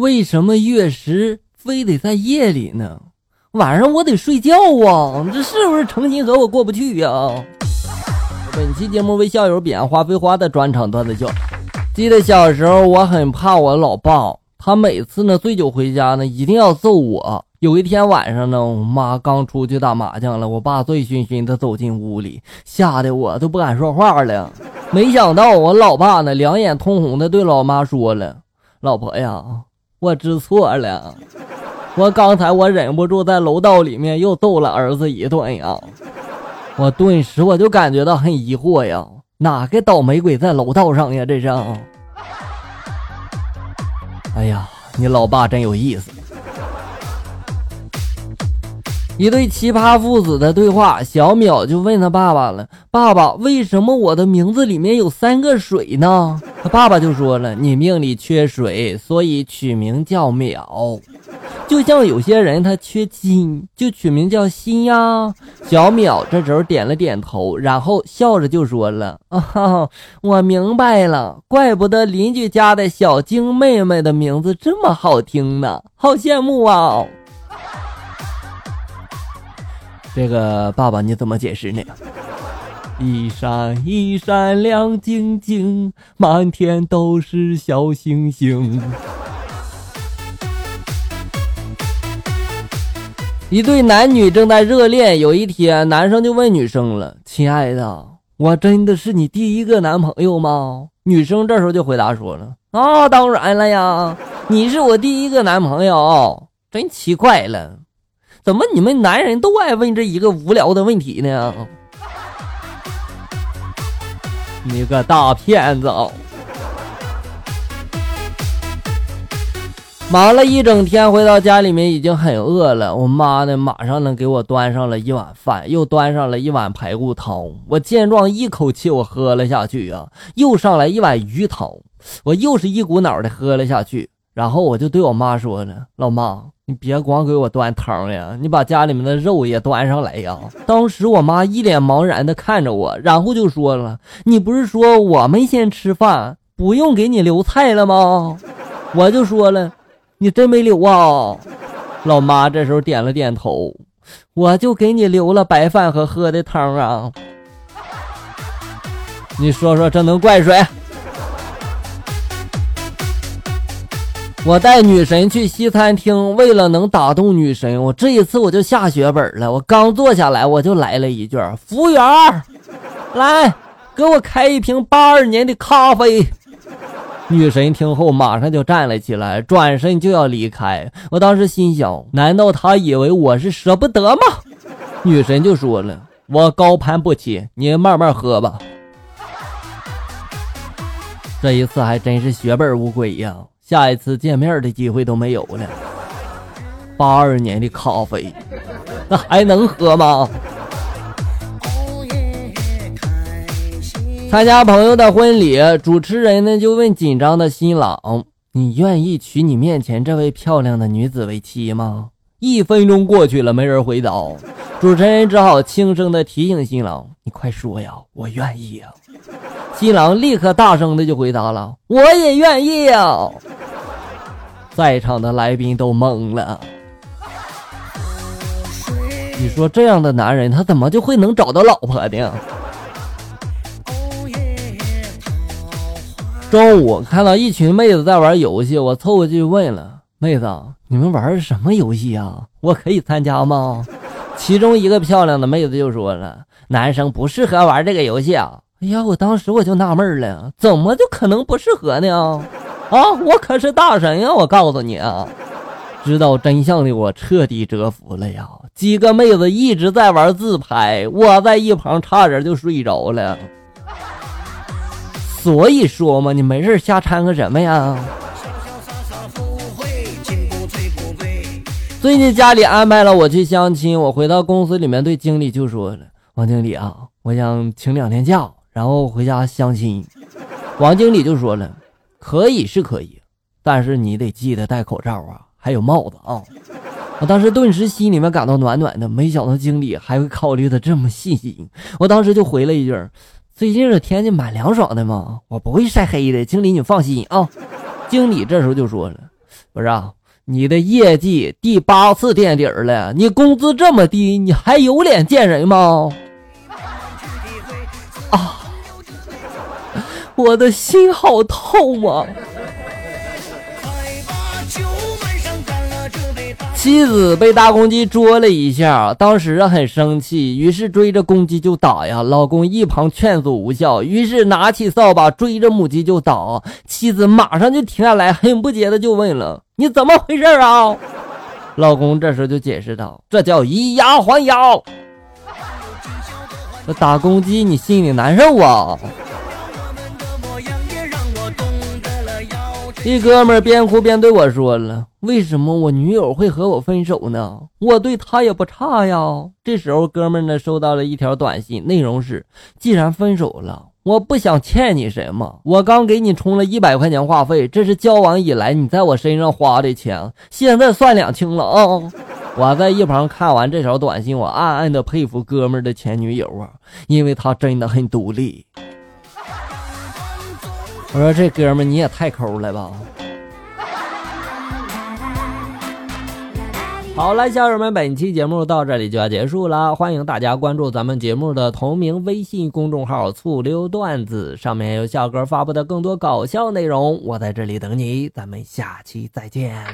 为什么月食非得在夜里呢？晚上我得睡觉啊！这是不是成心和我过不去呀？本期节目为校友彼岸花飞花的专场段子笑。记得小时候，我很怕我老爸，他每次呢醉酒回家呢，一定要揍我。有一天晚上呢，我妈刚出去打麻将了，我爸醉醺醺的走进屋里，吓得我都不敢说话了。没想到我老爸呢，两眼通红的对老妈说了：“老婆呀，我知错了，我刚才我忍不住在楼道里面又揍了儿子一顿呀。”我顿时我就感觉到很疑惑呀，哪个倒霉鬼在楼道上呀？这是。哎呀，你老爸真有意思。一对奇葩父子的对话，小淼就问他爸爸了：“爸爸，为什么我的名字里面有三个水呢？”他爸爸就说了：“你命里缺水，所以取名叫淼。就像有些人他缺金，就取名叫心呀。”小淼这时候点了点头，然后笑着就说了：“啊，我明白了，怪不得邻居家的小晶妹妹的名字这么好听呢，好羡慕啊！”这个爸爸你怎么解释呢？一闪一闪亮晶晶，满天都是小星星。一对男女正在热恋，有一天，男生就问女生了：“亲爱的，我真的是你第一个男朋友吗？”女生这时候就回答说了：“啊，当然了呀，你是我第一个男朋友。”真奇怪了。怎么你们男人都爱问这一个无聊的问题呢？你个大骗子！忙了一整天，回到家里面已经很饿了。我妈呢，马上呢给我端上了一碗饭，又端上了一碗排骨汤。我见状，一口气我喝了下去啊，又上来一碗鱼汤，我又是一股脑的喝了下去。然后我就对我妈说呢：“老妈。”你别光给我端汤呀，你把家里面的肉也端上来呀！当时我妈一脸茫然的看着我，然后就说了：“你不是说我们先吃饭，不用给你留菜了吗？”我就说了：“你真没留啊！”老妈这时候点了点头，我就给你留了白饭和喝的汤啊。你说说这能怪谁？我带女神去西餐厅，为了能打动女神，我这一次我就下血本了。我刚坐下来，我就来了一句：“服务员，来给我开一瓶八二年的咖啡。”女神听后马上就站了起来，转身就要离开。我当时心想：难道她以为我是舍不得吗？女神就说了：“我高攀不起，你慢慢喝吧。”这一次还真是血本无归呀。下一次见面的机会都没有了。八二年的咖啡，那还能喝吗？参加朋友的婚礼，主持人呢就问紧张的新郎：“你愿意娶你面前这位漂亮的女子为妻吗？”一分钟过去了，没人回答。主持人只好轻声的提醒新郎：“你快说呀，我愿意呀！”新郎立刻大声的就回答了：“我也愿意呀！”在场的来宾都懵了。你说这样的男人，他怎么就会能找到老婆呢？中午看到一群妹子在玩游戏，我凑过去问了：“妹子，你们玩什么游戏啊？我可以参加吗？”其中一个漂亮的妹子就说了：“男生不适合玩这个游戏啊！”哎呀，我当时我就纳闷了，怎么就可能不适合呢？啊！我可是大神呀！我告诉你啊，知道真相的我彻底折服了呀。几个妹子一直在玩自拍，我在一旁差点就睡着了。所以说嘛，你没事瞎掺和什么呀？最近家里安排了我去相亲，我回到公司里面对经理就说了：“王经理啊，我想请两天假，然后回家相亲。”王经理就说了。可以是可以，但是你得记得戴口罩啊，还有帽子啊！我当时顿时心里面感到暖暖的，没想到经理还会考虑的这么细心。我当时就回了一句：“最近这天气蛮凉爽的嘛，我不会晒黑的。”经理你放心啊。经理这时候就说了：“不是啊，你的业绩第八次垫底了，你工资这么低，你还有脸见人吗？我的心好痛啊！妻子被大公鸡啄了一下，当时很生气，于是追着公鸡就打呀。老公一旁劝阻无效，于是拿起扫把追着母鸡就打。妻子马上就停下来，很不解的就问了：“你怎么回事啊？”老公这时候就解释道：“这叫以牙还牙。”打公鸡你心里难受啊？一哥们儿边哭边对我说了：“为什么我女友会和我分手呢？我对她也不差呀。”这时候，哥们儿呢收到了一条短信，内容是：“既然分手了，我不想欠你什么。我刚给你充了一百块钱话费，这是交往以来你在我身上花的钱，现在算两清了啊！”我在一旁看完这条短信，我暗暗的佩服哥们儿的前女友啊，因为她真的很独立。我说这哥们你也太抠了吧！好了，小友们，本期节目到这里就要结束了，欢迎大家关注咱们节目的同名微信公众号“醋溜段子”，上面有笑哥发布的更多搞笑内容。我在这里等你，咱们下期再见。